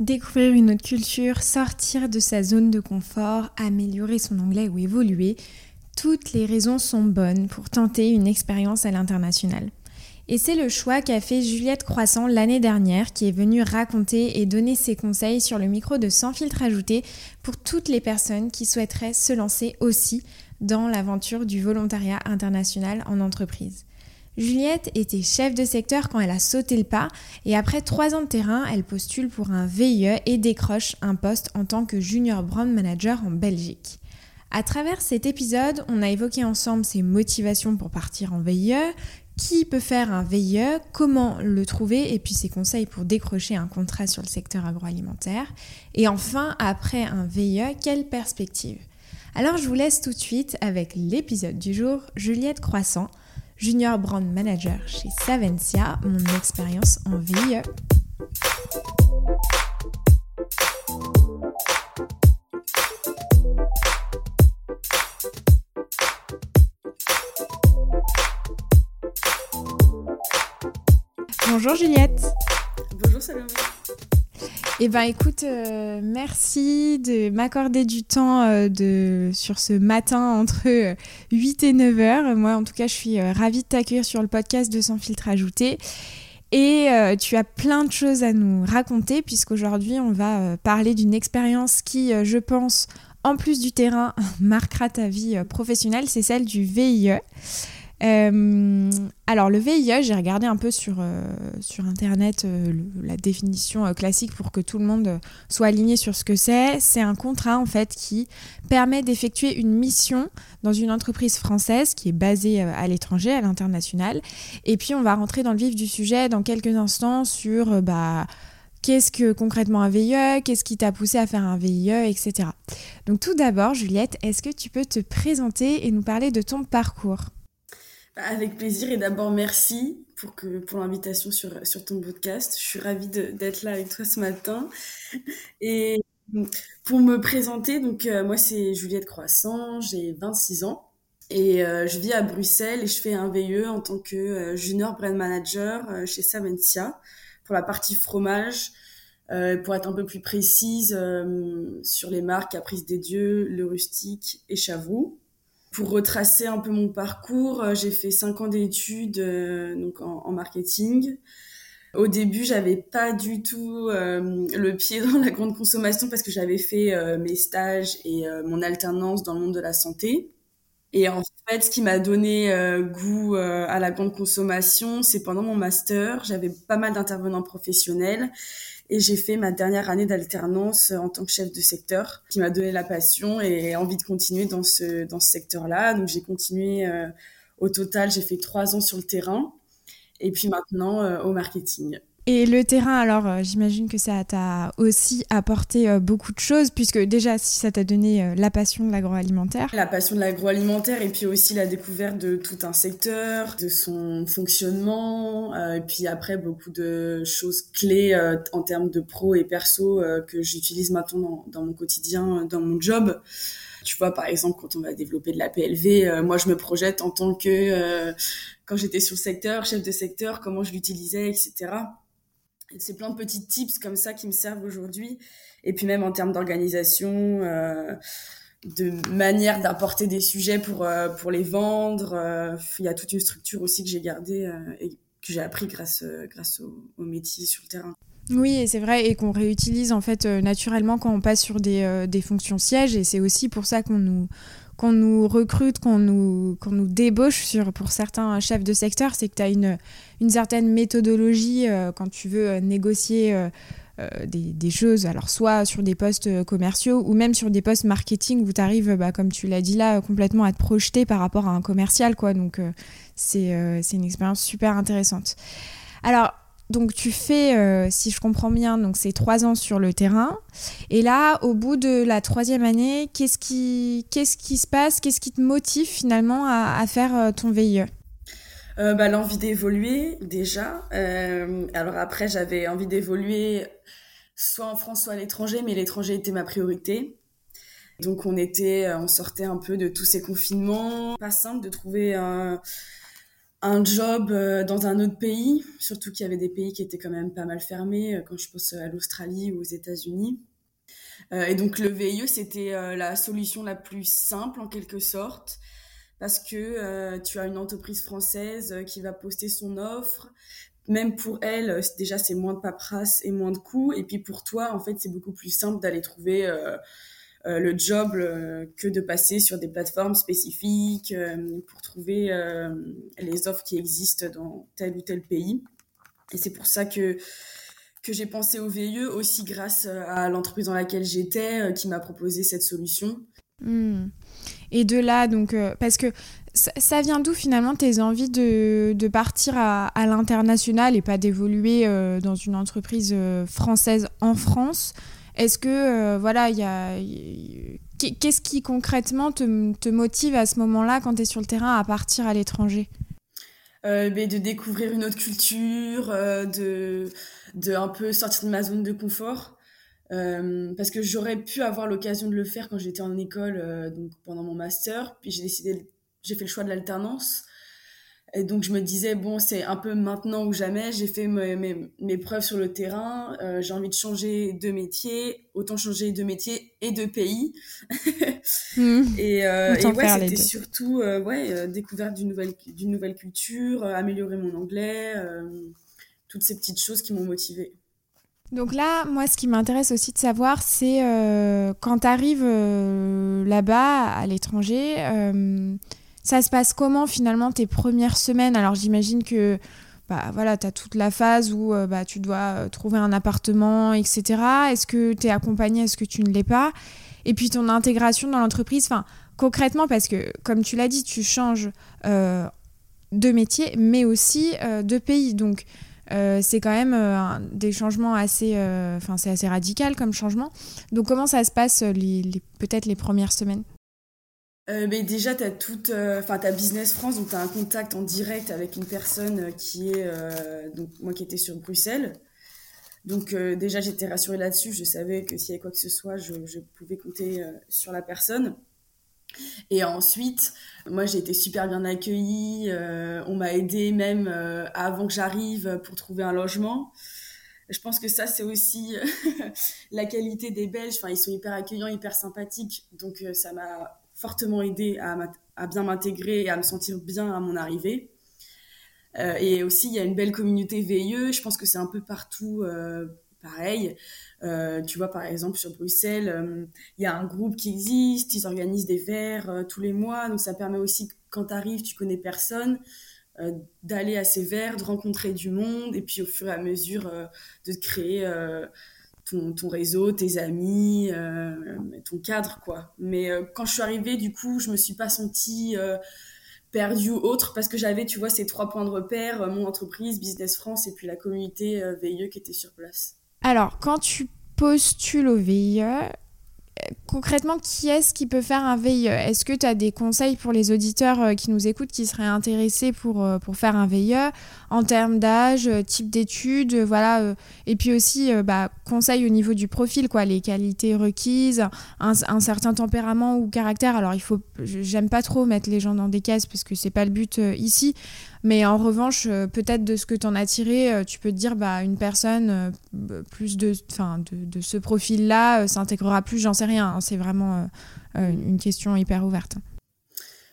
Découvrir une autre culture, sortir de sa zone de confort, améliorer son anglais ou évoluer, toutes les raisons sont bonnes pour tenter une expérience à l'international. Et c'est le choix qu'a fait Juliette Croissant l'année dernière qui est venue raconter et donner ses conseils sur le micro de Sans filtre ajouté pour toutes les personnes qui souhaiteraient se lancer aussi dans l'aventure du volontariat international en entreprise. Juliette était chef de secteur quand elle a sauté le pas et après trois ans de terrain, elle postule pour un VIE et décroche un poste en tant que junior brand manager en Belgique. À travers cet épisode, on a évoqué ensemble ses motivations pour partir en VIE, qui peut faire un VIE, comment le trouver et puis ses conseils pour décrocher un contrat sur le secteur agroalimentaire. Et enfin, après un VIE, quelle perspective? Alors je vous laisse tout de suite avec l'épisode du jour, Juliette Croissant, Junior Brand Manager chez Savencia, mon expérience en VIE. Bonjour Juliette. Bonjour Salomé. Eh ben écoute, euh, merci de m'accorder du temps euh, de, sur ce matin entre 8 et 9 heures. Moi en tout cas je suis euh, ravie de t'accueillir sur le podcast de Sans filtre ajouté. Et tu as plein de choses à nous raconter puisqu'aujourd'hui on va parler d'une expérience qui, je pense, en plus du terrain, marquera ta vie professionnelle, c'est celle du VIE. Euh, alors le VIE, j'ai regardé un peu sur, euh, Internet euh, la définition classique pour que tout le monde soit aligné sur ce que c'est. C'est un contrat en fait qui permet d'effectuer une mission dans une entreprise française qui est basée à l'étranger, à l'international. Et puis on va rentrer dans le vif du sujet dans quelques instants sur... bah, Qu'est-ce que concrètement un VIE Qu'est-ce qui t'a poussé à faire un VIE, etc. Donc tout d'abord, Juliette, est-ce que tu peux te présenter et nous parler de ton parcours? Avec plaisir et d'abord merci pour, que, pour l'invitation sur, sur ton podcast. Je suis ravie d'être là avec toi ce matin. Et pour me présenter, donc euh, moi c'est Juliette Croissant, j'ai 26 ans et euh, je vis à Bruxelles et je fais un VE en tant que euh, junior brand manager chez Savencia pour la partie fromage. pour être un peu plus précise sur les marques Caprice des Dieux, Le Rustique et Chavroux pour retracer un peu mon parcours, euh, j'ai fait cinq ans d'études euh, donc en, marketing. Au début, j'avais pas du tout euh, le pied dans la grande consommation parce que j'avais fait mes stages et mon alternance dans le monde de la santé. Et en fait, ce qui m'a donné goût à la grande consommation, c'est pendant mon master, j'avais pas mal d'intervenants professionnels et j'ai fait ma dernière année d'alternance en tant que chef de secteur, qui m'a donné la passion et envie de continuer dans ce, dans ce secteur-là. Donc j'ai continué, euh, au total, j'ai fait trois ans sur le terrain et puis maintenant euh, au marketing. Et le terrain, alors euh, j'imagine que ça t'a aussi apporté euh, beaucoup de choses, puisque déjà, si ça t'a donné euh, la passion de l'agroalimentaire. La passion de l'agroalimentaire, et puis aussi la découverte de tout un secteur, de son fonctionnement, et puis après beaucoup de choses clés en termes de pro et perso que j'utilise maintenant dans, mon quotidien, dans mon job. Tu vois, par exemple, quand on va développer de la PLV, moi, je me projette en tant que, quand j'étais sur secteur, chef de secteur, comment je l'utilisais, etc c'est plein de petits tips comme ça qui me servent aujourd'hui. Et puis même en termes d'organisation, euh, de manière d'apporter des sujets pour, euh, pour les vendre. Euh, il y a toute une structure aussi que j'ai gardée et que j'ai appris grâce, grâce au, métier sur le terrain. Oui, c'est vrai, et qu'on réutilise en fait naturellement quand on passe sur des, des fonctions sièges. Et c'est aussi pour ça qu'on nous qu'on nous recrute, qu'on nous, débauche sur, pour certains chefs de secteur, c'est que tu as une, une certaine méthodologie euh, quand tu veux euh, négocier euh, des, choses, alors soit sur des postes commerciaux ou même sur des postes marketing où tu arrives, bah, comme tu l'as dit là, complètement à te projeter par rapport à un commercial. Quoi. Donc c'est une expérience super intéressante. Alors, donc tu fais, euh, si je comprends bien, donc c'est trois ans sur le terrain. Et là, au bout de la troisième année, qu'est-ce qui, qu'est-ce qui se passe? Qu'est-ce qui te motive finalement à, faire euh, ton VIE euh, bah, L'envie d'évoluer déjà. alors après, j'avais envie d'évoluer soit en France, soit à l'étranger, mais l'étranger était ma priorité. Donc on était, on sortait un peu de tous ces confinements. Pas simple de trouver un un job dans un autre pays, surtout qu'il y avait des pays qui étaient quand même pas mal fermés, quand je pense à l'Australie ou aux États-Unis. et donc le VIE, c'était la solution la plus simple en quelque sorte, parce que tu as une entreprise française qui va poster son offre, même pour elle, déjà c'est moins de paperasse et moins de coûts. Et puis pour toi, en fait, c'est beaucoup plus simple d'aller trouver euh, euh, le job euh, que de passer sur des plateformes spécifiques pour trouver les offres qui existent dans tel ou tel pays. Et c'est pour ça que que j'ai pensé au VIE aussi grâce à l'entreprise dans laquelle j'étais qui m'a proposé cette solution. Hmm. Et de là, donc, parce que ça, vient d'où finalement tes envies de, de partir à, à l'international et pas d'évoluer euh, dans une entreprise euh, française en France? Est-ce que, euh, voilà, il y a. Qu'est-ce qui concrètement te, motive à ce moment-là quand tu es sur le terrain à partir à l'étranger? De découvrir une autre culture, de, de un peu sortir de ma zone de confort. parce que j'aurais pu avoir l'occasion de le faire quand j'étais en école, donc pendant mon master, puis j'ai décidé j'ai fait le choix de l'alternance. Et donc je me disais, bon, c'est un peu maintenant ou jamais, j'ai fait mes, mes, preuves sur le terrain, euh, j'ai envie de changer de métier, autant changer de métier et de pays. Mmh. Et, euh, et ouais, c'était surtout euh, ouais, découverte d'une nouvelle, d'une nouvelle culture, améliorer mon anglais, toutes ces petites choses qui m'ont motivée. Donc là, moi, ce qui m'intéresse aussi de savoir, c'est quand tu arrives là-bas, à l'étranger, ça se passe comment finalement tes premières semaines? Alors j'imagine que bah, voilà, tu as toute la phase où euh, bah, tu dois euh, trouver un appartement, etc. Est-ce que tu es accompagné Est-ce que tu ne l'es pas? Et puis ton intégration dans l'entreprise, enfin concrètement, parce que comme tu l'as dit, tu changes euh, de métier, mais aussi de pays. Donc c'est quand même des changements assez, enfin c'est assez radical comme changement. Donc comment ça se passe peut-être les premières semaines? Euh, mais déjà, tu as toute, euh, enfin, ta Business France, donc tu as un contact en direct avec une personne euh, qui est, donc moi qui étais sur Bruxelles. Donc déjà, j'étais rassurée là-dessus. Je savais que s'il y avait quoi que ce soit, je, je pouvais compter sur la personne. Et ensuite, moi, j'ai été super bien accueillie. on m'a aidé même avant que j'arrive pour trouver un logement. Je pense que ça, c'est aussi la qualité des Belges. Enfin, ils sont hyper accueillants, hyper sympathiques. Donc, ça m'a fortement aidé à, bien m'intégrer et à me sentir bien à mon arrivée. Euh, et aussi, il y a une belle communauté VIE. Je pense que c'est un peu partout euh, pareil. Euh, tu vois, par exemple, sur Bruxelles, il y a un groupe qui existe. Ils organisent des verres tous les mois. Donc, ça permet aussi, quand tu arrives, tu connais personne, d'aller à ces verres, de rencontrer du monde. Et puis, au fur et à mesure, de créer ton, réseau, tes amis, euh, ton cadre, quoi. Mais euh, quand je suis arrivée, du coup, je me suis pas sentie euh, perdue ou autre parce que j'avais, tu vois, ces trois points de repère, mon entreprise, Business France et puis la communauté VIE qui était sur place. Alors, quand tu postules au VIE, concrètement, qui est-ce qui peut faire un VIE Est-ce que tu as des conseils pour les auditeurs euh, qui nous écoutent qui seraient intéressés pour, euh, pour faire un VIE en termes d'âge, euh, type d'études, voilà, et puis aussi bah, conseils au niveau du profil, quoi, les qualités requises, un, un, certain tempérament ou caractère. Alors, il faut, j'aime pas trop mettre les gens dans des cases parce que c'est pas le but ici, mais en revanche, euh, peut-être de ce que tu en as tiré, euh, tu peux te dire, bah, une personne euh, plus de, de, de ce profil-là s'intégrera plus, j'en sais rien. Hein. c'est vraiment une question hyper ouverte.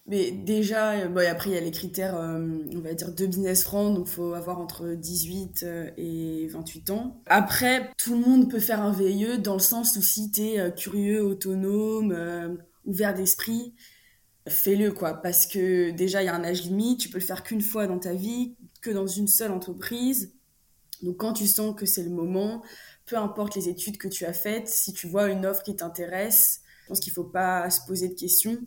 Mais déjà, après, il y a les critères, on va dire, de business franc, donc il faut avoir entre 18 et 28 ans. Après, tout le monde peut faire un VIE dans le sens où si tu es curieux, autonome, ouvert d'esprit, fais-le quoi. Parce que déjà il y a un âge limite tu peux le faire qu'une fois dans ta vie que dans une seule entreprise. Donc quand tu sens que c'est le moment peu importe les études que tu as faites si tu vois une offre qui t'intéresse je pense qu'il faut pas se poser de questions.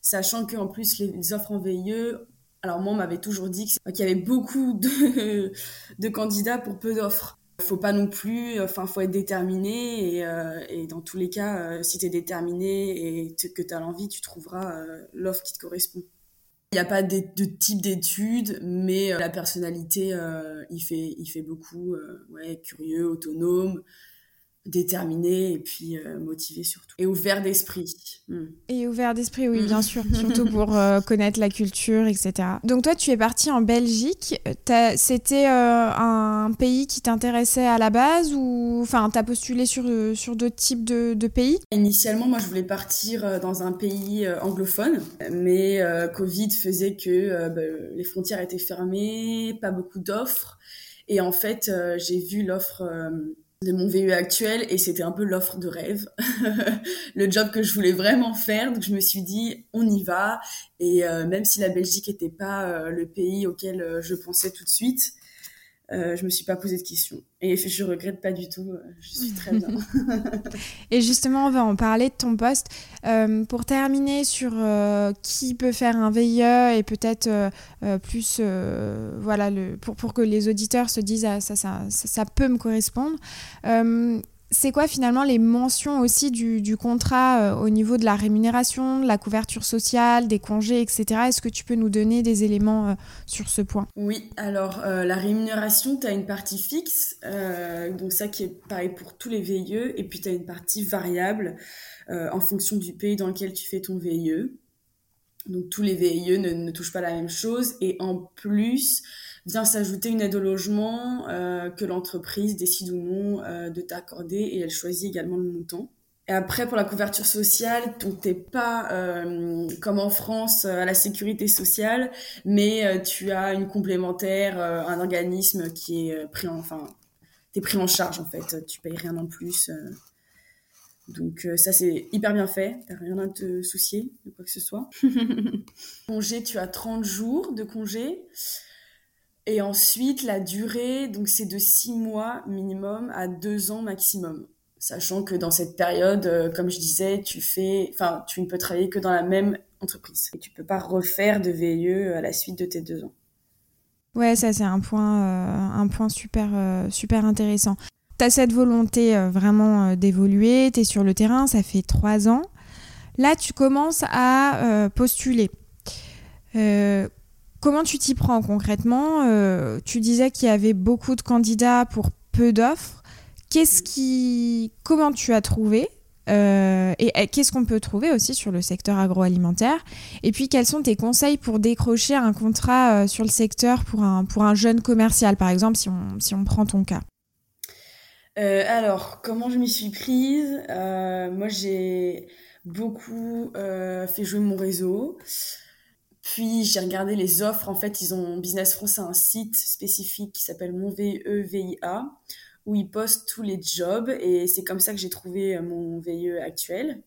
Sachant qu'en plus les offres en VIE alors moi on m'avait toujours dit qu'il y avait beaucoup de candidats pour peu d'offres faut pas non plus, enfin, faut être déterminé et, euh, dans tous les cas, euh, si tu es déterminé et que tu as l'envie, tu trouveras euh, l'offre qui te correspond. Il n'y a pas de, de type d'études, mais la personnalité, il, fait, il fait beaucoup, ouais, curieux, autonome, déterminé et puis euh, motivé surtout et ouvert d'esprit. Hmm. Et ouvert d'esprit, oui, bien sûr, surtout pour euh, connaître la culture, etc. Donc toi, tu es parti en Belgique. C'était euh, un pays qui t'intéressait à la base ou enfin, t'as postulé sur sur d'autres types de, de, pays? Initialement, moi, je voulais partir dans un pays anglophone, mais Covid faisait que bah, les frontières étaient fermées, pas beaucoup d'offres, et en fait, j'ai vu l'offre de mon VE actuel et c'était un peu l'offre de rêve, le job que je voulais vraiment faire. Donc je me suis dit on y va et euh, même si la Belgique n'était pas euh, le pays auquel euh, je pensais tout de suite, euh, je me suis pas posé de questions. Et je regrette pas du tout. Euh, je suis très bien. et justement, on va en parler de ton poste. Euh, pour terminer sur qui peut faire un VIE et peut-être plus, voilà, le, pour, pour que les auditeurs se disent ah, ça, ça, ça, ça, peut me correspondre c'est quoi finalement les mentions aussi du, contrat euh, au niveau de la rémunération, de la couverture sociale, des congés, etc. Est-ce que tu peux nous donner des éléments euh, sur ce point? Oui, alors euh, la rémunération, tu as une partie fixe, donc ça qui est pareil pour tous les VIE, et puis tu as une partie variable en fonction du pays dans lequel tu fais ton VIE. Donc tous les VIE ne, ne touchent pas la même chose, et en plus, vient s'ajouter une aide au logement euh, que l'entreprise décide ou non euh, de t'accorder et elle choisit également le montant. Et après, pour la couverture sociale, donc t'es pas euh, comme en France à la sécurité sociale, mais tu as une complémentaire, un organisme qui est pris en, enfin, t'es pris en charge en fait. Tu payes rien en plus. Donc ça c'est hyper bien fait, t'as rien à te soucier de quoi que ce soit. congé, tu as 30 jours de congé. Et ensuite, la durée, donc c'est de six mois minimum à deux ans maximum. Sachant que dans cette période, euh, comme je disais, tu fais, enfin, tu ne peux travailler que dans la même entreprise. Et tu peux pas refaire de VIE à la suite de tes deux ans. Ouais, ça c'est un point, euh, un point super, euh, super intéressant. Tu as cette volonté vraiment d'évoluer, tu es sur le terrain, ça fait trois ans. Là, tu commences à postuler. Comment tu t'y prends concrètement euh, Tu disais qu'il y avait beaucoup de candidats pour peu d'offres. Qu'est-ce qui, comment tu as trouvé euh, et, qu'est-ce qu'on peut trouver aussi sur le secteur agroalimentaire? Et puis quels sont tes conseils pour décrocher un contrat euh, sur le secteur pour un, pour un jeune commercial, par exemple, si on, si on prend ton cas? Alors, comment je m'y suis prise? Moi, j'ai beaucoup fait jouer mon réseau. Puis j'ai regardé les offres. En fait, ils ont Business France a un site spécifique qui s'appelle Mon VEVIA où ils postent tous les jobs et c'est comme ça que j'ai trouvé euh, mon VIE actuel.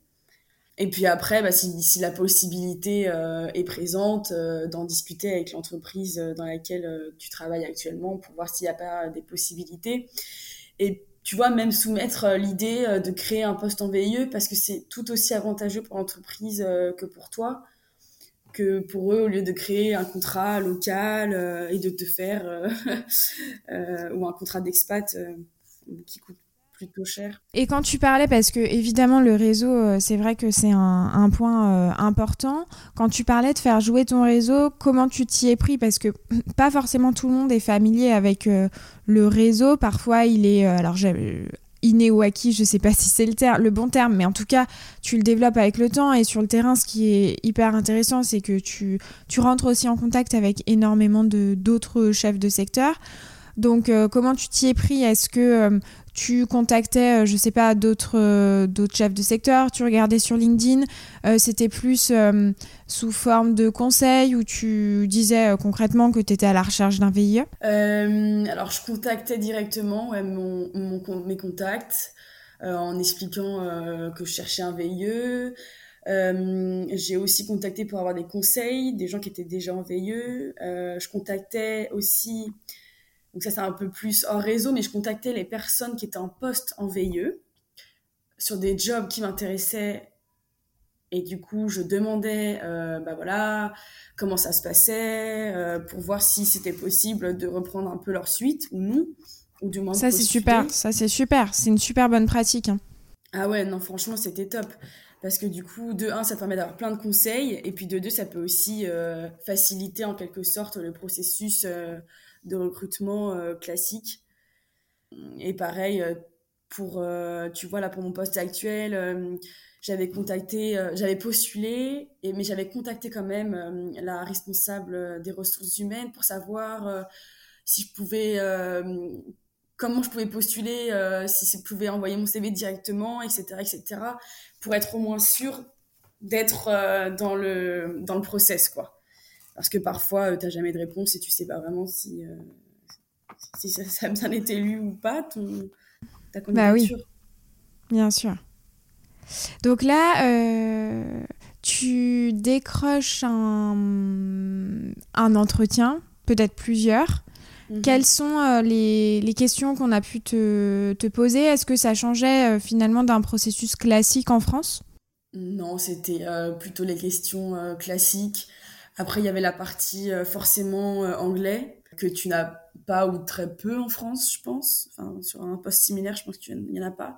Et puis après, bah, si, la possibilité euh, est présente, euh, d'en discuter avec l'entreprise dans laquelle tu travailles actuellement pour voir s'il n'y a pas des possibilités. Et tu vois, même soumettre l'idée de créer un poste en VIE parce que c'est tout aussi avantageux pour l'entreprise que pour toi que pour eux, au lieu de créer un contrat local euh, et de te faire, euh, euh, ou un contrat d'expat qui coûte plutôt cher. Et quand tu parlais, parce que évidemment le réseau, c'est vrai que c'est un, point important, quand tu parlais de faire jouer ton réseau, comment tu t'y es pris? Parce que pas forcément tout le monde est familier avec le réseau, parfois il est... alors inné ou acquis, je sais pas si c'est le, le bon terme, mais en tout cas, tu le développes avec le temps et sur le terrain, ce qui est hyper intéressant, c'est que tu rentres aussi en contact avec énormément d'autres chefs de secteur. Donc, euh, comment tu t'y es pris? Est-ce que euh, tu contactais, euh, je sais pas, d'autres chefs de secteur, tu regardais sur LinkedIn, c'était plus sous forme de conseils ou tu disais concrètement que tu étais à la recherche d'un VIE Alors, je contactais directement mes contacts en expliquant que je cherchais un VIE. j'ai aussi contacté pour avoir des conseils, des gens qui étaient déjà en VIE. je contactais aussi donc ça, c'est un peu plus hors réseau, mais je contactais les personnes qui étaient en poste en VIE sur des jobs qui m'intéressaient. Et du coup, je demandais, euh, bah voilà, comment ça se passait, euh, pour voir si c'était possible de reprendre un peu leur suite ou non, ou du moins. Ça c'est super, ça c'est super, c'est une super bonne pratique. Hein. Ah ouais, non, franchement, c'était top parce que du coup, de un, ça permet d'avoir plein de conseils, et puis de deux, ça peut aussi euh, faciliter en quelque sorte le processus de recrutement euh, classique. Et pareil, euh, pour, tu vois, là, pour mon poste actuel, j'avais contacté, j'avais postulé, et, mais j'avais contacté quand même la responsable des ressources humaines pour savoir si je pouvais comment je pouvais postuler, si je pouvais envoyer mon CV directement, etc., etc., pour être au moins sûr d'être dans le dans le process, quoi parce que parfois, tu n'as jamais de réponse et tu sais pas vraiment si, euh, si ça, a bien été lu ou pas, ton, ta candidature. Bah oui, bien sûr. Donc là, euh, tu décroches un, un entretien, peut-être plusieurs. Mhm. Quelles sont euh, les, les, questions qu'on a pu te, te poser? Est-ce que ça changeait finalement d'un processus classique en France? Non, c'était plutôt les questions classiques. Après, il y avait la partie euh, forcément euh, anglais que tu n'as pas ou très peu en France, je pense. Enfin, sur un poste similaire, je pense qu'il n'y en a pas.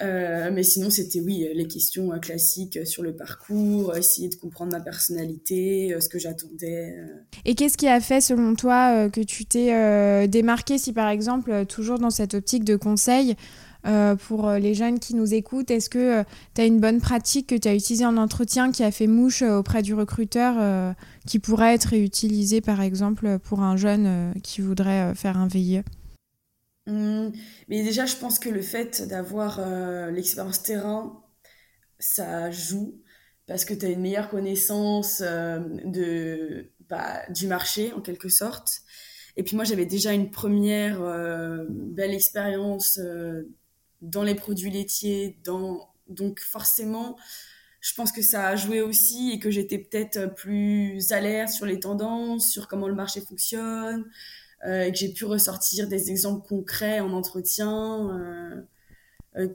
Euh, mais sinon, c'était oui, les questions classiques sur le parcours, essayer de comprendre ma personnalité, ce que j'attendais. Et qu'est-ce qui a fait, selon toi, que tu t'es démarqué, si par exemple, toujours dans cette optique de conseil, euh, pour euh, les jeunes qui nous écoutent Est-ce que euh, tu as une bonne pratique que tu as utilisée en entretien qui a fait mouche auprès du recruteur qui pourrait être réutilisée par exemple pour un jeune qui voudrait faire un VIE mmh. Mais déjà, je pense que le fait d'avoir l'expérience terrain, ça joue parce que tu as une meilleure connaissance de, bah, du marché en quelque sorte. Et puis moi, j'avais déjà une première belle expérience dans les produits laitiers, dans... donc forcément, je pense que ça a joué aussi et que j'étais peut-être plus alerte sur les tendances, sur comment le marché fonctionne, euh, et que j'ai pu ressortir des exemples concrets en entretien euh, euh,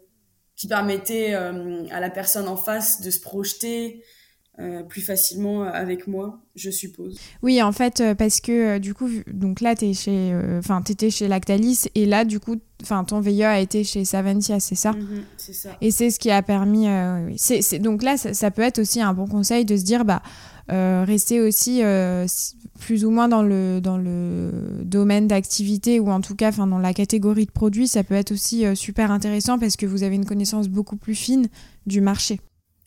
qui permettaient à la personne en face de se projeter euh, plus facilement avec moi, je suppose. Oui, en fait, euh, parce que euh, du coup, donc là, tu chez, enfin, chez Lactalis et là, du coup, enfin, ton VIE a été chez Saventia, c'est ça? Mhm, C'est ça. Et c'est ce qui a permis. c'est, donc là, ça, peut être aussi un bon conseil de se dire, bah, rester aussi plus ou moins dans le, dans le domaine d'activité ou en tout cas dans la catégorie de produits, ça peut être aussi super intéressant parce que vous avez une connaissance beaucoup plus fine du marché.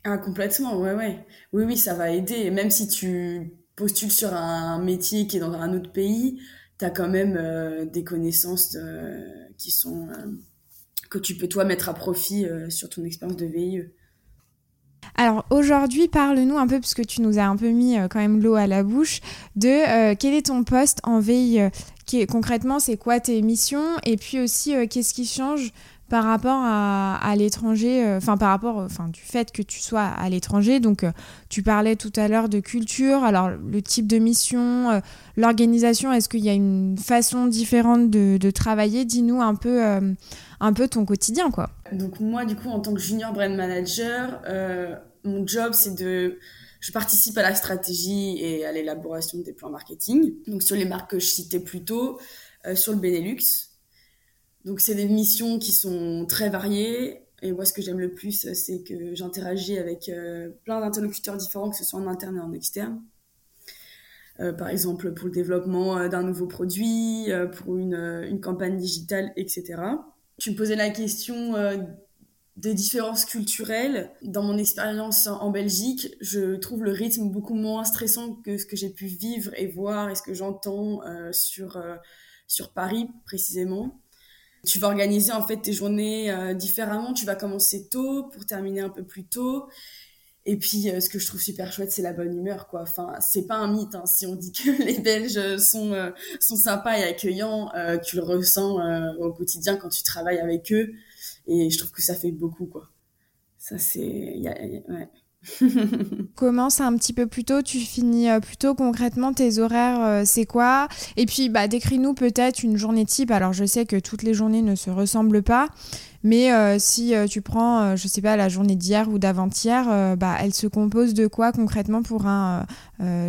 Ah, complètement, ouais, ouais. Oui, oui, ça va aider. Même si tu postules sur un métier qui est dans un autre pays, tu as quand même euh, des connaissances euh, qui sont euh, que tu peux toi mettre à profit sur ton expérience de VIE. Alors aujourd'hui, parle-nous un peu, puisque tu nous as un peu mis quand même l'eau à la bouche, de quel est ton poste en VIE Concrètement, c'est quoi tes missions? Et puis aussi, qu'est-ce qui change par rapport à, l'étranger, euh, enfin par rapport enfin, du fait que tu sois à l'étranger. Donc euh, tu parlais tout à l'heure de culture, alors le type de mission, euh, l'organisation, est-ce qu'il y a une façon différente de, travailler? Dis-nous un peu, un peu ton quotidien. quoi. Donc moi du coup en tant que junior brand manager, mon job c'est de... Je participe à la stratégie et à l'élaboration des plans marketing. Donc sur les marques que je citais plus tôt, sur le Benelux, donc c'est des missions qui sont très variées. Et moi, ce que j'aime le plus, c'est que j'interagis avec euh, plein d'interlocuteurs différents, que ce soit en interne et en externe. Euh, par exemple, pour le développement euh, d'un nouveau produit, pour une, une, campagne digitale, etc. Tu me posais la question des différences culturelles. Dans mon expérience en Belgique, je trouve le rythme beaucoup moins stressant que ce que j'ai pu vivre et voir et ce que j'entends sur, sur Paris précisément. Tu vas organiser en fait tes journées euh, différemment. Tu vas commencer tôt pour terminer un peu plus tôt. Et puis, euh, ce que je trouve super chouette, c'est la bonne humeur, quoi. Enfin, c'est pas un mythe. Hein. Si on dit que les Belges sont euh, sont sympas et accueillants, tu le ressens au quotidien quand tu travailles avec eux. Et je trouve que ça fait beaucoup, quoi. Ça, c'est, ouais. Commence un petit peu plus tôt, tu finis euh, plus tôt concrètement tes horaires, euh, c'est quoi? Et puis bah, décris-nous peut-être une journée type. Alors je sais que toutes les journées ne se ressemblent pas, mais euh, si tu prends, je sais pas, la journée d'hier ou d'avant-hier, bah, elle se compose de quoi concrètement pour un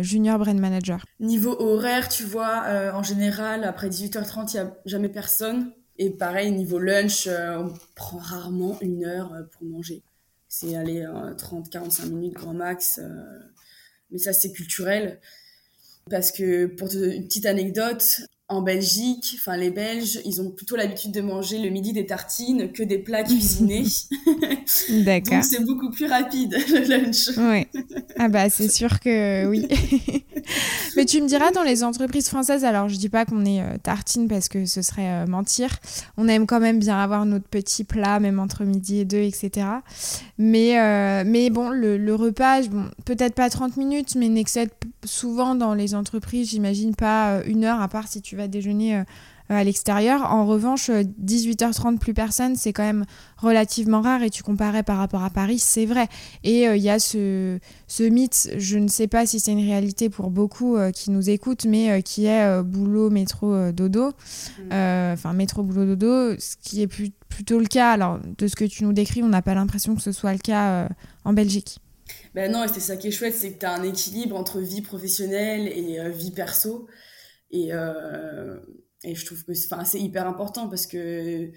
junior brand manager? Niveau horaire, tu vois, en général, après 18h30, il n'y a jamais personne. Et pareil, niveau lunch, on prend rarement une heure pour manger c'est aller 30-45 minutes grand max. Euh, mais ça, c'est culturel. Parce que, pour une petite anecdote, en Belgique, enfin les Belges, ils ont plutôt l'habitude de manger le midi des tartines que des plats cuisinés. D'accord. Donc c'est beaucoup plus rapide le lunch. Oui. Ah bah c'est sûr que oui. Mais tu me diras dans les entreprises françaises, alors je dis pas qu'on est euh, tartine parce que ce serait euh, mentir. On aime quand même bien avoir notre petit plat, même entre midi et deux, etc. Mais, euh, mais bon, le, repas, bon, peut-être pas 30 minutes, mais n'excède souvent dans les entreprises, j'imagine pas une heure, à part si tu vas déjeuner à l'extérieur. En revanche, 18h30 euh, plus personne, c'est quand même relativement rare et tu comparais par rapport à Paris, c'est vrai. Et il euh, y a ce, ce, mythe, je ne sais pas si c'est une réalité pour beaucoup euh, qui nous écoutent, mais qui est boulot, métro, dodo. Mm. Enfin, métro, boulot, dodo, ce qui est plutôt le cas. Alors, de ce que tu nous décris, on n'a pas l'impression que ce soit le cas en Belgique. Ben non, et c'est ça qui est chouette, c'est que tu as un équilibre entre vie professionnelle et vie perso. Et, et je trouve que c'est hyper important parce que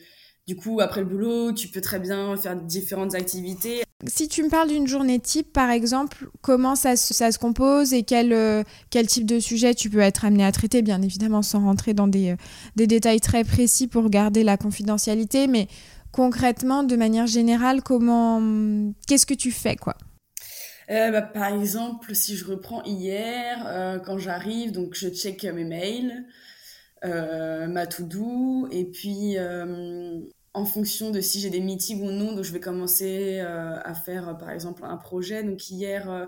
du coup, après le boulot, tu peux très bien faire différentes activités. Si tu me parles d'une journée type, par exemple, comment ça, se compose et quel, euh, quel type de sujet tu peux être amené à traiter, bien évidemment sans rentrer dans des, euh, des détails très précis pour garder la confidentialité, mais concrètement, de manière générale, comment, qu'est-ce que tu fais, quoi? Euh, bah, par exemple, si je reprends hier, quand j'arrive, donc je check mes mails, euh, ma to-do, et puis euh, en fonction de si j'ai des meetings ou non, donc je vais commencer euh, à faire par exemple un projet. Donc hier,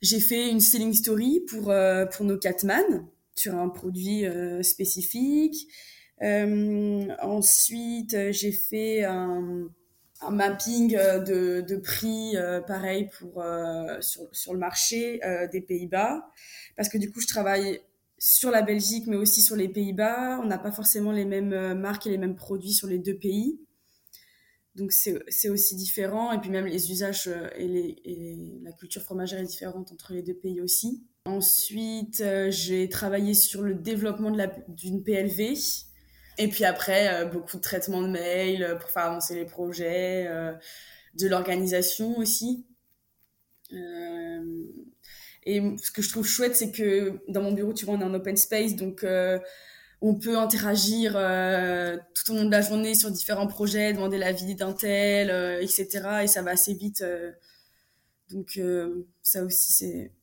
j'ai fait une selling story pour, pour nos Catman sur un produit spécifique. ensuite, j'ai fait un, un mapping de, de prix pareil pour sur, sur le marché des Pays-Bas parce que du coup je travaille sur la Belgique, mais aussi sur les Pays-Bas. On n'a pas forcément les mêmes euh, marques et les mêmes produits sur les deux pays. Donc c'est aussi différent. Et puis même les usages euh, et, les, la culture fromagère est différente entre les deux pays aussi. Ensuite, euh, j'ai travaillé sur le développement d'une PLV. Et puis après, beaucoup de traitements de mails pour faire avancer les projets, de l'organisation aussi. Et ce que je trouve chouette, c'est que dans mon bureau, tu vois, on est en open space, donc euh, on peut interagir euh, tout au long de la journée sur différents projets, demander l'avis d'un tel, euh, etc. Et ça va assez vite. donc ça aussi,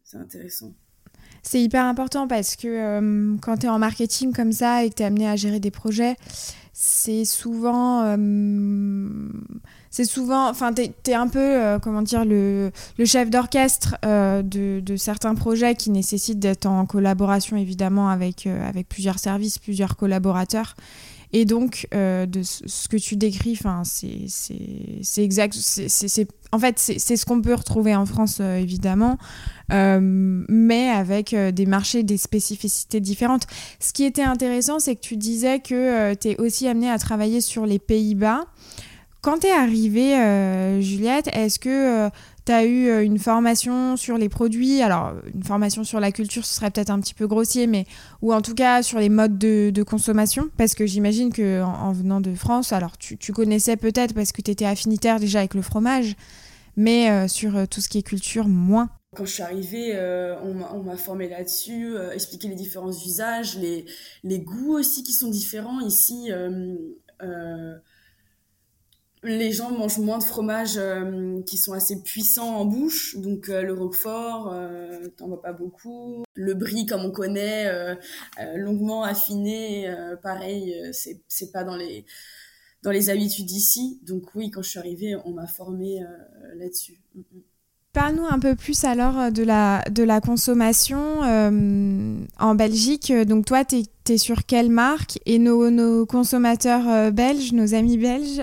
c'est intéressant. C'est hyper important parce que quand tu es en marketing comme ça et que tu es amené à gérer des projets, c'est souvent c'est souvent, enfin, tu es, un peu, euh, comment dire, le, chef d'orchestre euh, de, de, certains projets qui nécessitent d'être en collaboration évidemment avec, euh, avec plusieurs services, plusieurs collaborateurs. Et donc, de ce que tu décris, c'est exact. c'est en fait, c'est ce qu'on peut retrouver en France, évidemment, mais avec des marchés, des spécificités différentes. Ce qui était intéressant, c'est que tu disais que tu es aussi amené à travailler sur les Pays-Bas. Quand tu es arrivée, euh, Juliette, est-ce que euh, tu as eu euh, une formation sur les produits Alors, une formation sur la culture, ce serait peut-être un petit peu grossier, mais ou en tout cas sur les modes de, consommation Parce que j'imagine que en, venant de France, alors tu, connaissais peut-être parce que tu étais affinitaire déjà avec le fromage, mais sur tout ce qui est culture, moins. Quand je suis arrivée, on m'a formé là-dessus, expliquer les différents usages, les goûts aussi qui sont différents ici les gens mangent moins de fromages euh, qui sont assez puissants en bouche, donc euh, le roquefort, euh, t'en vois pas beaucoup. Le brie, comme on connaît, longuement affiné, pareil, c'est c'est pas dans les dans les habitudes ici. Donc oui, quand je suis arrivée, on m'a formée là-dessus. Mm, mm. Parle-nous un peu plus alors euh, de la, de la consommation euh, en Belgique. Donc toi, tu es, sur quelle marque? Et nos, nos consommateurs euh, belges, nos amis belges,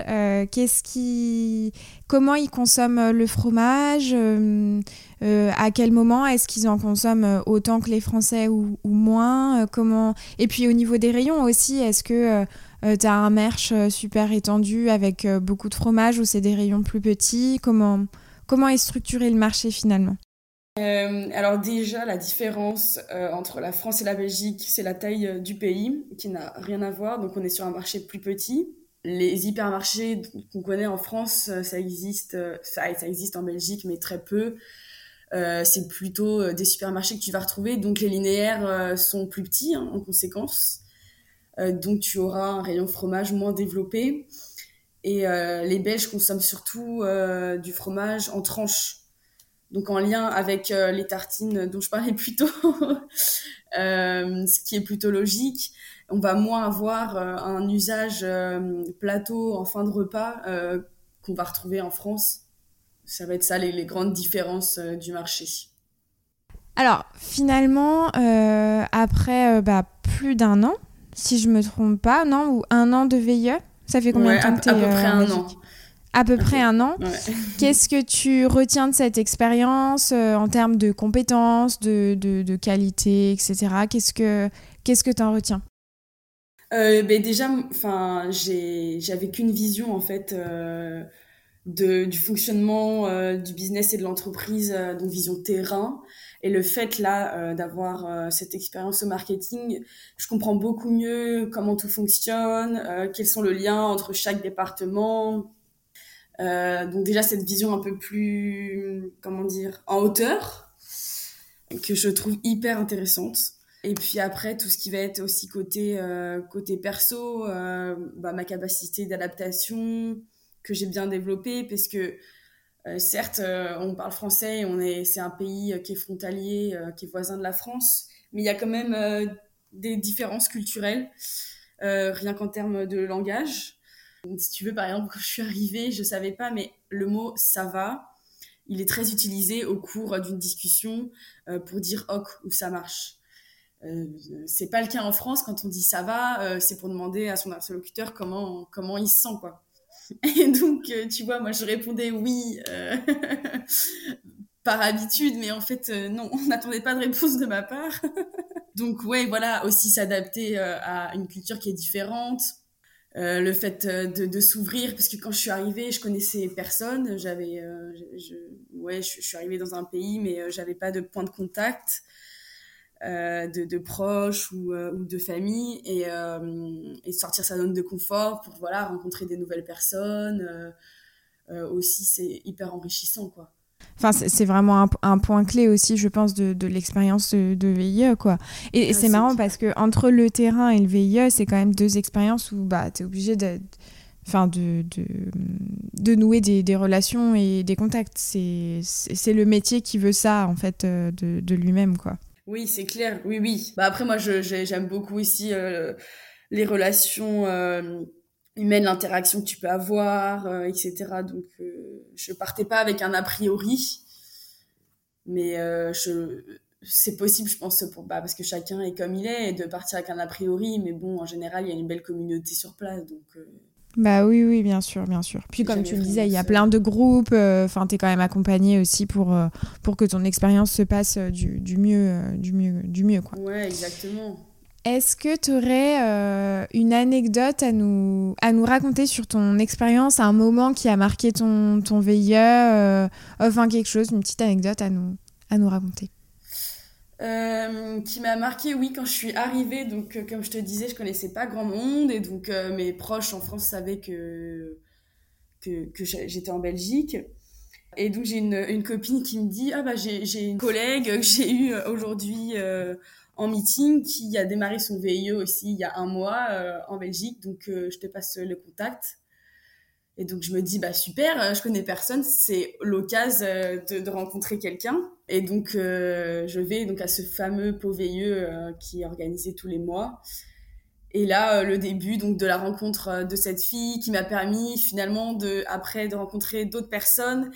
qui, comment ils consomment le fromage À quel moment Est-ce qu'ils en consomment autant que les Français ou, ou moins comment... Et puis au niveau des rayons aussi, est-ce que tu as un merch super étendu avec beaucoup de fromage ou c'est des rayons plus petits? Comment? Comment est structuré le marché finalement? Euh, alors déjà, la différence euh, entre la France et la Belgique, c'est la taille euh, du pays, qui n'a rien à voir. Donc on est sur un marché plus petit. Les hypermarchés qu'on connaît en France, ça existe, ça, existe en Belgique, mais très peu. c'est plutôt des supermarchés que tu vas retrouver. Donc les linéaires sont plus petits hein, en conséquence. donc tu auras un rayon fromage moins développé. Et les Belges consomment surtout du fromage en tranches donc en lien avec les tartines dont je parlais plus tôt, ce qui est plutôt logique on va moins avoir euh, un usage euh, plateau en fin de repas euh, qu'on va retrouver en France. Ça va être ça les, grandes différences du marché. Alors finalement, après bah, plus d'un an, si je me trompe pas, non, ou un an de VIE, ça fait combien de temps que À peu près un an. À peu près un an. Qu'est-ce que tu retiens de cette expérience en termes de compétences, de, de, qualité, etc. Qu'est-ce que qu'est-ce que tu en retiens? Euh, ben déjà, enfin, j'avais qu'une vision en fait euh, de, du fonctionnement euh, du business et de l'entreprise, euh, donc vision terrain. Et le fait là d'avoir cette expérience au marketing, je comprends beaucoup mieux comment tout fonctionne, quels sont les liens entre chaque département. donc déjà cette vision un peu plus, comment dire, en hauteur, que je trouve hyper intéressante. Et puis après, tout ce qui va être aussi côté, euh, côté perso, euh, bah, ma capacité d'adaptation que j'ai bien développée, parce que euh, certes, on parle français, on est, c'est un pays qui est frontalier, qui est voisin de la France, mais il y a quand même des différences culturelles, rien qu'en termes de langage. Si tu veux, par exemple, quand je suis arrivée, je savais pas, mais le mot ça va, il est très utilisé au cours d'une discussion pour dire ok ou ça marche. Euh, c'est pas le cas en France quand on dit ça va, euh, c'est pour demander à son interlocuteur comment comment il se sent quoi. Et donc euh, tu vois, moi je répondais oui par habitude, mais en fait non, on n'attendait pas de réponse de ma part. donc ouais, voilà, aussi s'adapter à une culture qui est différente. le fait de, s'ouvrir parce que quand je suis arrivée je connaissais personne j'avais je, ouais je, suis arrivée dans un pays mais j'avais pas de point de contact euh, de, proches euh, ou, de famille et, euh, et, sortir sa zone de confort pour voilà rencontrer des nouvelles personnes aussi c'est hyper enrichissant quoi Enfin, c'est vraiment un, point clé aussi, je pense, de, l'expérience de, VIE, quoi. Et, c'est marrant parce que entre le terrain et le VIE, c'est quand même deux expériences où bah, tu es obligé de, enfin, de, de, nouer des, des, relations et des contacts. C'est le métier qui veut ça, en fait, de, de lui-même, quoi. Oui, c'est clair. Oui, oui. Bah après, moi, j'aime beaucoup ici euh, les relations euh, humaines, l'interaction que tu peux avoir, euh, etc. Donc, je partais pas avec un a priori, mais je c'est possible, je pense, pour, bah, parce que chacun est comme il est, de partir avec un a priori. Mais bon, en général, il y a une belle communauté sur place, donc. Bah oui, oui, bien sûr, bien sûr. Puis comme tu le disais, il y a plein de groupes. Euh, enfin, tu es quand même accompagné aussi pour, euh, pour que ton expérience se passe euh, du, du, mieux, du mieux, du mieux, quoi. Ouais, exactement. Est-ce que tu aurais une anecdote à nous, à nous raconter sur ton expérience, un moment qui a marqué ton, ton VIE, enfin quelque chose, une petite anecdote à nous, à nous raconter? Euh, qui m'a marqué, oui, quand je suis arrivée. Donc, euh, comme je te disais, je connaissais pas grand monde et donc euh, mes proches en France savaient que que, que j'étais en Belgique. Et donc j'ai une, une, copine qui me dit ah bah j'ai une collègue que j'ai eue aujourd'hui en meeting qui a démarré son VIE aussi il y a un mois en Belgique. Donc je te passe le contact. Et donc je me dis bah super, je connais personne, c'est l'occasion de, de, rencontrer quelqu'un. Et donc euh, je vais donc à ce fameux Pauveilleux qui est organisé tous les mois. Et là le début donc de la rencontre de cette fille qui m'a permis finalement de après de rencontrer d'autres personnes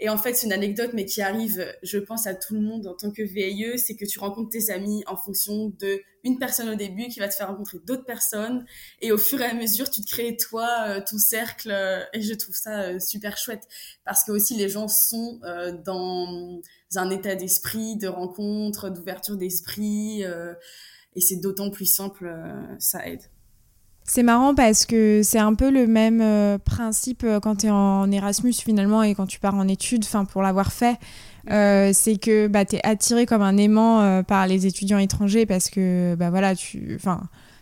et en fait, c'est une anecdote, mais qui arrive, je pense, à tout le monde en tant que VIE, c'est que tu rencontres tes amis en fonction de une personne au début qui va te faire rencontrer d'autres personnes. Et au fur et à mesure, tu te crées, toi, euh, ton cercle. Euh, et je trouve ça euh, super chouette. Parce que aussi, les gens sont dans un état d'esprit, de rencontre, d'ouverture d'esprit. et c'est d'autant plus simple, ça aide. C'est marrant parce que c'est un peu le même euh, principe euh, quand tu es en Erasmus finalement et quand tu pars en études, enfin pour l'avoir fait, euh, c'est que bah, tu es attiré comme un aimant par les étudiants étrangers parce que bah, voilà, tu, enfin,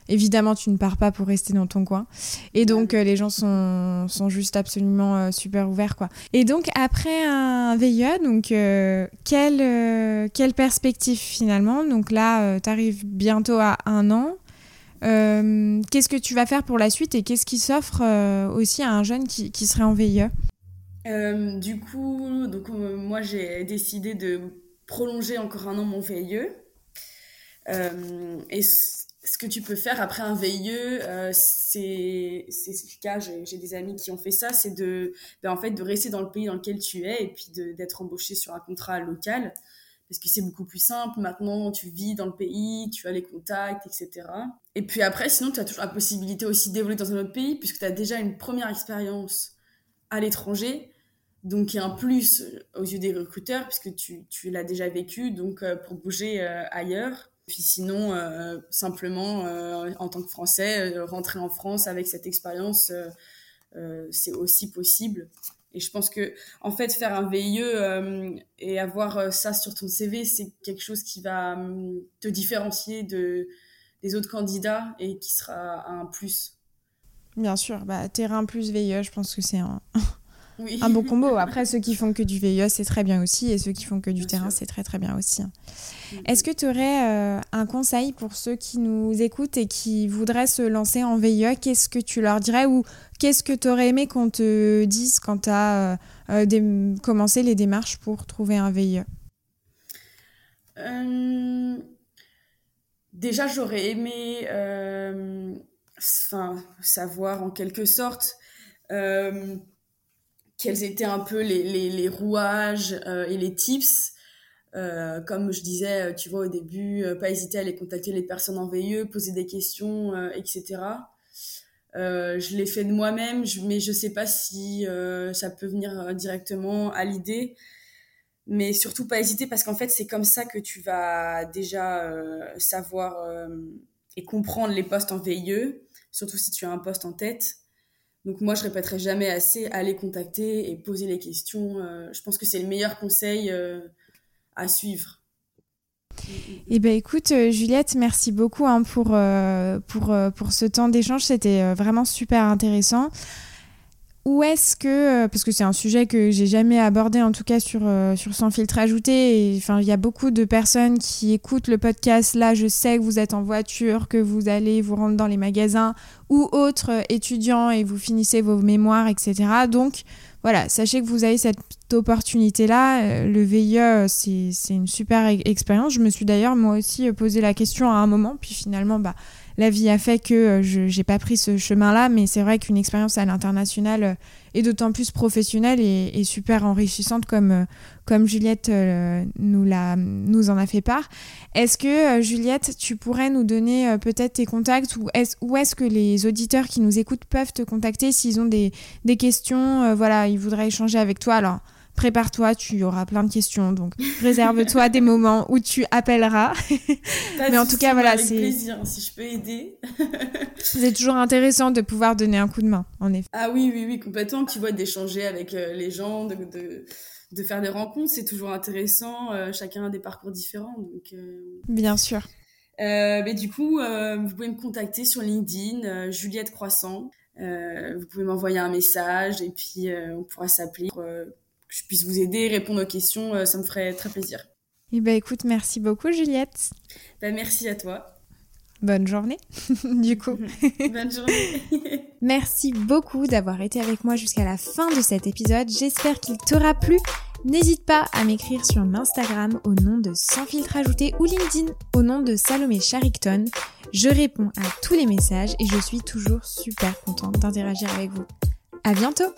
évidemment tu ne pars pas pour rester dans ton coin et donc les gens sont, sont juste absolument super ouverts quoi. Et donc après un VIE, donc quelle, quelle perspective finalement? Donc là, tu arrives bientôt à un an. qu'est-ce que tu vas faire pour la suite et qu'est-ce qui s'offre aussi à un jeune qui, qui serait en VIE Du coup, donc, moi j'ai décidé de prolonger encore un an mon VIE. et ce que tu peux faire après un VIE, euh, c'est le cas, j'ai des amis qui ont fait ça, c'est de, ben, en fait, de rester dans le pays dans lequel tu es et puis d'être embauché sur un contrat local parce que c'est beaucoup plus simple. Maintenant, tu vis dans le pays, tu as les contacts, etc. Et puis après, sinon, tu as toujours la possibilité aussi d'évoluer dans un autre pays puisque tu as déjà une première expérience à l'étranger. Donc, il y a un plus aux yeux des recruteurs puisque tu, l'as déjà vécu, donc euh, pour bouger euh, ailleurs. Puis sinon, euh, simplement, euh, en tant que Français, euh, rentrer en France avec cette expérience, c'est aussi possible. Et je pense que, en fait, faire un VIE et avoir ça sur ton CV, c'est quelque chose qui va te différencier de, des autres candidats et qui sera un plus. Bien sûr, bah, terrain plus VIE, je pense que c'est un, un bon combo. Après, ceux qui font que du VIE, c'est très bien aussi, et ceux qui font que du terrain, c'est très très bien aussi. Est-ce que tu aurais euh, un conseil pour ceux qui nous écoutent et qui voudraient se lancer en VIE Qu'est-ce que tu leur dirais ou qu'est-ce que tu aurais aimé qu'on te dise quand tu as euh, euh, commencé les démarches pour trouver un VIE Déjà, j'aurais aimé savoir en quelque sorte quels étaient un peu les, les, rouages euh, et les tips. Euh, comme je disais, euh, tu vois, au début, pas hésiter à aller contacter les personnes en VIE, poser des questions, etc. je l'ai fait de moi-même, mais je sais pas si ça peut venir directement à l'idée. Mais surtout pas hésiter parce qu'en fait, c'est comme ça que tu vas déjà savoir et comprendre les postes en VIE, surtout si tu as un poste en tête. Donc moi, je répéterai jamais assez, aller contacter et poser les questions. Euh, je pense que c'est le meilleur conseil euh, à suivre. Eh ben écoute euh, Juliette, merci beaucoup hein, pour ce temps d'échange, c'était vraiment super intéressant où est-ce que, euh, parce que c'est un sujet que j'ai jamais abordé en tout cas sur, euh, sur Sans filtre ajouté, il y a beaucoup de personnes qui écoutent le podcast, là je sais que vous êtes en voiture, que vous allez vous rendre dans les magasins ou autres euh, étudiants et vous finissez vos mémoires, etc. Donc voilà, sachez que vous avez cette opportunité-là. Le VIE, c'est une super e-, expérience. Je me suis d'ailleurs moi aussi posé la question à un moment, puis finalement, bah la vie a fait que euh, je n'ai pas pris ce chemin-là, mais c'est vrai qu'une expérience à l'international euh, est d'autant plus professionnelle et, super enrichissante comme, euh, comme Juliette nous, nous en a fait part. Est-ce que, Juliette, tu pourrais nous donner peut-être tes contacts ou est-ce, où est-ce que les auditeurs qui nous écoutent peuvent te contacter s'ils ont des, des questions Voilà, ils voudraient échanger avec toi? Alors, prépare-toi, tu auras plein de questions. Donc, réserve-toi des moments où tu appelleras. Mais en tout cas, voilà, c'est. plaisir, si je peux aider. c'est toujours intéressant de pouvoir donner un coup de main, en effet. Ah oui, oui, oui, complètement. Tu vois, d'échanger avec euh, les gens, de, de, faire des rencontres, c'est toujours intéressant. Euh, chacun a des parcours différents. Donc, euh, Bien sûr. mais du coup, vous pouvez me contacter sur LinkedIn, Juliette Croissant. vous pouvez m'envoyer un message et puis on pourra s'appeler je puisse vous aider, répondre aux questions, euh, ça me ferait très plaisir. Eh ben écoute, merci beaucoup Juliette. Ben, merci à toi. Bonne journée, du coup. Bonne journée. Merci beaucoup d'avoir été avec moi jusqu'à la fin de cet épisode. J'espère qu'il t'aura plu. N'hésite pas à m'écrire sur Instagram au nom de Sans filtre ajouté ou LinkedIn au nom de Salomé Charicton. Je réponds à tous les messages et je suis toujours super contente d'interagir avec vous. À bientôt!